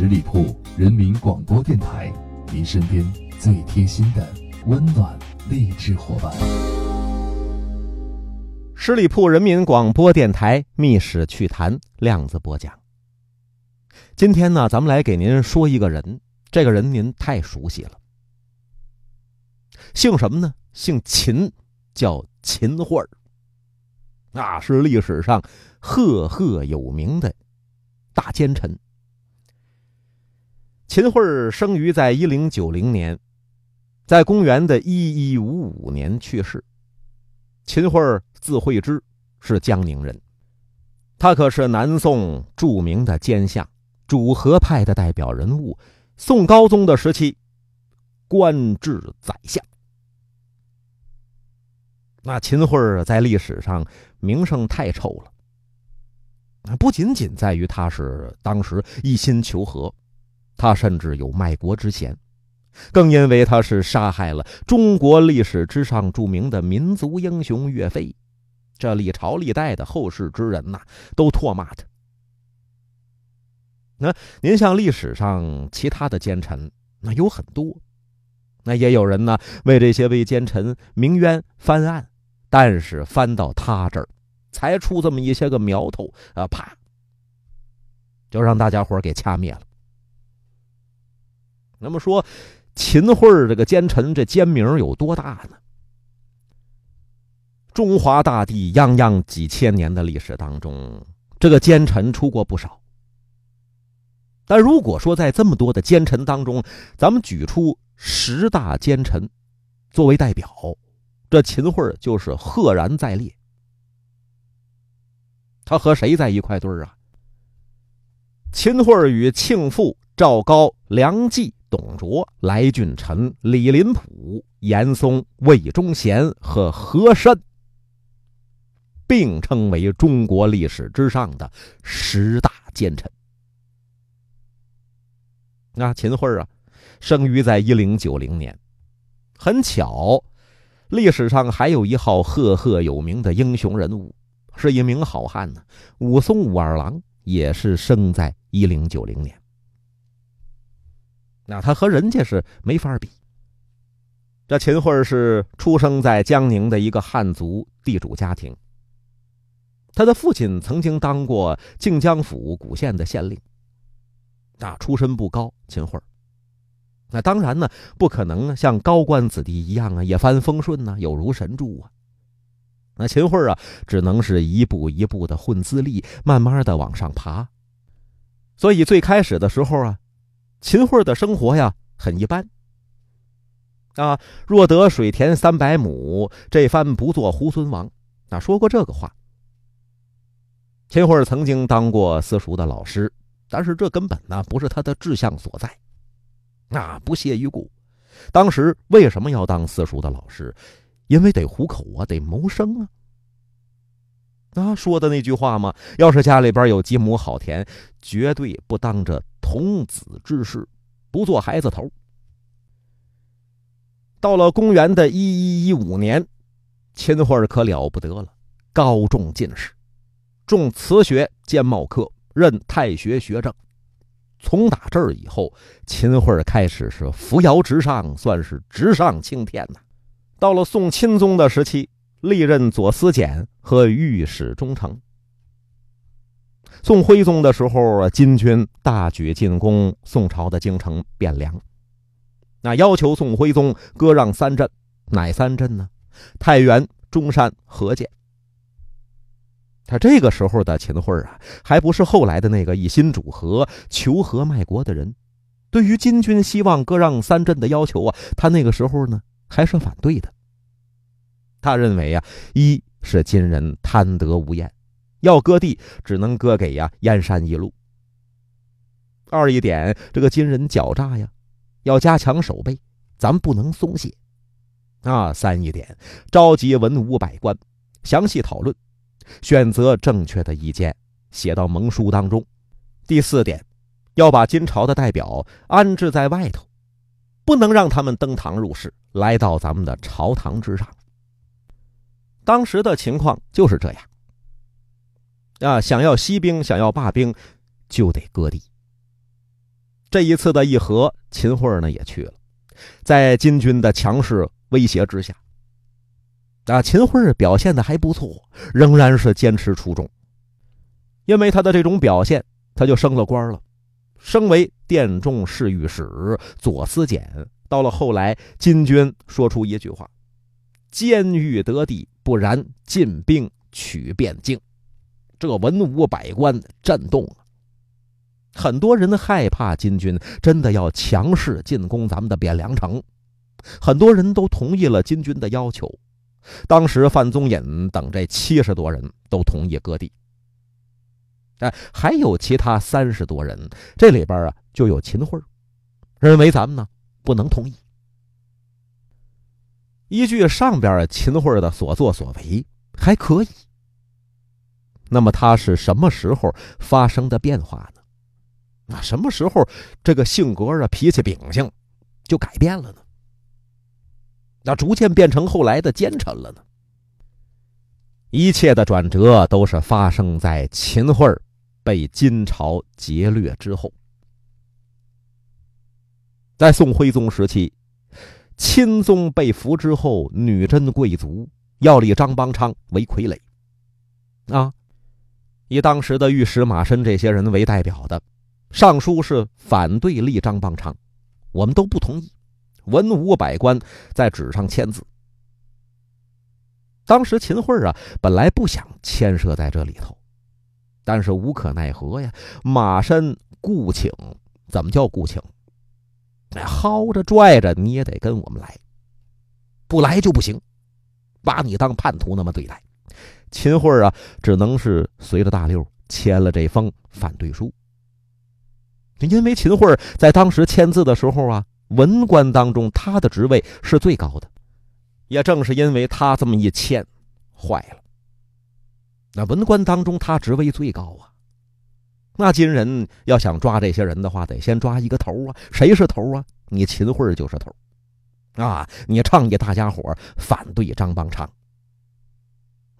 十里铺人民广播电台，您身边最贴心的温暖励志伙伴。十里铺人民广播电台《密史趣谈》量子播讲。今天呢，咱们来给您说一个人，这个人您太熟悉了，姓什么呢？姓秦，叫秦桧儿。那是历史上赫赫有名的大奸臣。秦桧儿生于在一零九零年，在公元的一一五五年去世。秦桧儿字惠之，是江宁人。他可是南宋著名的奸相，主和派的代表人物。宋高宗的时期，官至宰相。那秦桧儿在历史上名声太臭了。不仅仅在于他是当时一心求和，他甚至有卖国之嫌。更因为他是杀害了中国历史之上著名的民族英雄岳飞，这历朝历代的后世之人呐，都唾骂他。那您像历史上其他的奸臣，那有很多，那也有人呢为这些位奸臣鸣冤翻案，但是翻到他这儿，才出这么一些个苗头啊，啪，就让大家伙给掐灭了。那么说。秦桧这个奸臣，这奸名有多大呢？中华大地泱泱几千年的历史当中，这个奸臣出过不少。但如果说在这么多的奸臣当中，咱们举出十大奸臣作为代表，这秦桧就是赫然在列。他和谁在一块堆儿啊？秦桧与庆父赵高、梁冀。董卓、来俊臣、李林甫、严嵩、魏忠贤和和珅，并称为中国历史之上的十大奸臣。那秦桧啊，生于在一零九零年，很巧，历史上还有一号赫赫有名的英雄人物，是一名好汉呢。武松武二郎也是生在一零九零年。那他和人家是没法比。这秦桧是出生在江宁的一个汉族地主家庭。他的父亲曾经当过靖江府古县的县令。啊，出身不高，秦桧那当然呢，不可能像高官子弟一样啊，一帆风顺呢，有如神助啊。那秦桧啊，只能是一步一步的混资历，慢慢的往上爬。所以最开始的时候啊。秦桧的生活呀，很一般。啊，若得水田三百亩，这番不做猢狲王。啊，说过这个话。秦桧曾经当过私塾的老师，但是这根本呢不是他的志向所在。啊，不屑一顾。当时为什么要当私塾的老师？因为得糊口啊，得谋生啊。啊，说的那句话嘛，要是家里边有几亩好田，绝对不当着。童子之事，不做孩子头。到了公元的一一一五年，秦桧可了不得了，高中进士，中词学兼茂科，任太学学政。从打这儿以后，秦桧开始是扶摇直上，算是直上青天呐。到了宋钦宗的时期，历任左司谏和御史中丞。宋徽宗的时候，金军大举进攻宋朝的京城汴梁，那要求宋徽宗割让三镇，哪三镇呢？太原、中山、河间。他这个时候的秦桧啊，还不是后来的那个一心主和、求和卖国的人。对于金军希望割让三镇的要求啊，他那个时候呢还是反对的。他认为啊，一是金人贪得无厌。要割地，只能割给呀燕山一路。二一点，这个金人狡诈呀，要加强守备，咱不能松懈。啊，三一点，召集文武百官，详细讨论，选择正确的意见，写到盟书当中。第四点，要把金朝的代表安置在外头，不能让他们登堂入室，来到咱们的朝堂之上。当时的情况就是这样。啊，想要息兵，想要罢兵，就得割地。这一次的议和，秦桧呢也去了。在金军的强势威胁之下，啊，秦桧表现的还不错，仍然是坚持初衷。因为他的这种表现，他就升了官了，升为殿中侍御史、左司谏。到了后来，金军说出一句话：“监狱得地，不然进兵取汴京。”这文武百官震动了。很多人害怕金军真的要强势进攻咱们的汴梁城，很多人都同意了金军的要求。当时范宗隐等这七十多人都同意割地，哎，还有其他三十多人，这里边啊就有秦桧，认为咱们呢不能同意。依据上边秦桧的所作所为还可以，那么他是什么时候发生的变化呢？那什么时候这个性格啊、脾气秉性就改变了呢？那逐渐变成后来的奸臣了呢？一切的转折都是发生在秦桧被金朝劫掠之后。在宋徽宗时期，钦宗被俘之后，女真贵族要立张邦昌为傀儡，啊，以当时的御史马申这些人为代表的。上书是反对立张邦昌，我们都不同意。文武百官在纸上签字。当时秦桧啊，本来不想牵涉在这里头，但是无可奈何呀。马申顾请，怎么叫顾请？那薅着拽着你也得跟我们来，不来就不行，把你当叛徒那么对待。秦桧啊，只能是随着大溜签了这封反对书。因为秦桧在当时签字的时候啊，文官当中他的职位是最高的，也正是因为他这么一签，坏了。那文官当中他职位最高啊，那金人要想抓这些人的话，得先抓一个头啊。谁是头啊？你秦桧就是头，啊，你倡议大家伙反对张邦昌，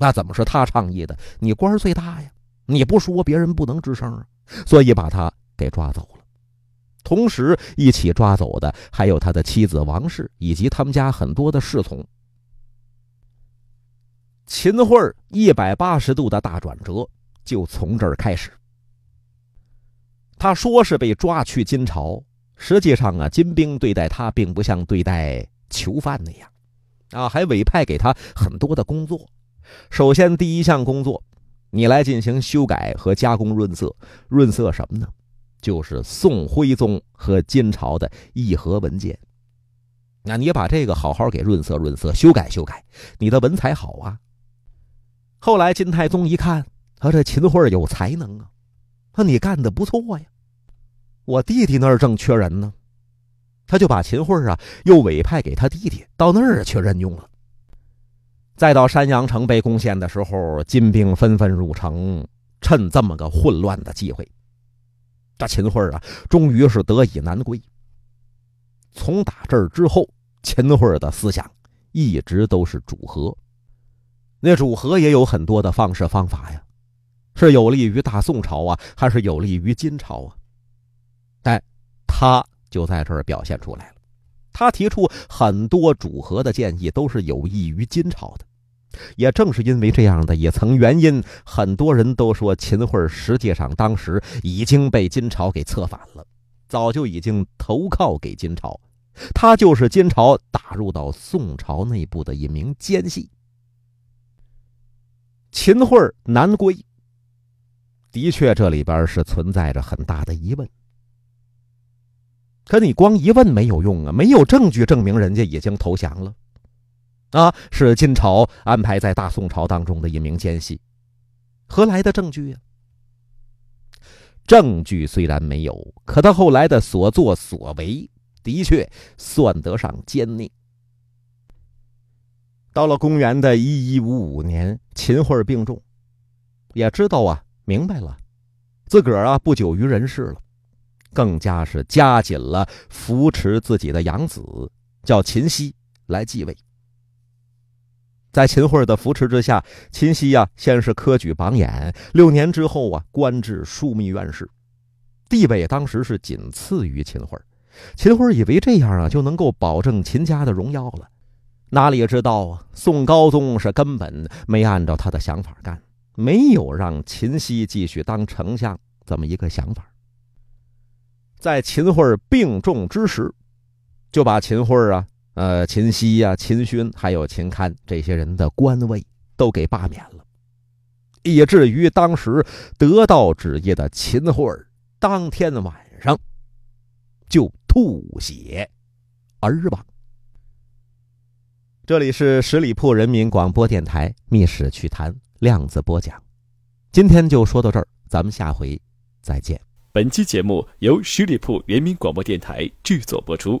那怎么是他倡议的？你官最大呀，你不说别人不能吱声啊，所以把他。给抓走了，同时一起抓走的还有他的妻子王氏以及他们家很多的侍从。秦桧一百八十度的大转折就从这儿开始。他说是被抓去金朝，实际上啊，金兵对待他并不像对待囚犯那样，啊，还委派给他很多的工作。首先第一项工作，你来进行修改和加工润色，润色什么呢？就是宋徽宗和金朝的议和文件，那你把这个好好给润色润色，修改修改，你的文采好啊。后来金太宗一看，他这秦桧有才能啊，说你干的不错呀，我弟弟那儿正缺人呢，他就把秦桧啊又委派给他弟弟到那儿去任用了。再到山阳城被攻陷的时候，金兵纷纷入城，趁这么个混乱的机会。这秦桧啊，终于是得以南归。从打这儿之后，秦桧的思想一直都是主和。那主和也有很多的方式方法呀，是有利于大宋朝啊，还是有利于金朝啊？但他就在这儿表现出来了。他提出很多主和的建议，都是有益于金朝的。也正是因为这样的一层原因，很多人都说秦桧实际上当时已经被金朝给策反了，早就已经投靠给金朝，他就是金朝打入到宋朝内部的一名奸细。秦桧南归，的确这里边是存在着很大的疑问，可你光疑问没有用啊，没有证据证明人家已经投降了。啊，是金朝安排在大宋朝当中的一名奸细，何来的证据呀？证据虽然没有，可他后来的所作所为的确算得上奸佞。到了公元的一一五五年，秦桧病重，也知道啊，明白了，自个儿啊不久于人世了，更加是加紧了扶持自己的养子，叫秦熙来继位。在秦桧的扶持之下，秦熙呀，先是科举榜眼，六年之后啊，官至枢密院士。地位当时是仅次于秦桧。秦桧以为这样啊就能够保证秦家的荣耀了，哪里知道啊，宋高宗是根本没按照他的想法干，没有让秦熙继续当丞相这么一个想法。在秦桧病重之时，就把秦桧啊、呃秦熙呀、秦勋还有秦堪这些人的官位都给罢免了，以至于当时得到旨意的秦桧当天晚上就吐血而亡。这里是十里铺人民广播电台《密史趣谈》量子播讲，今天就说到这儿，咱们下回再见。本期节目由十里铺人民广播电台制作播出。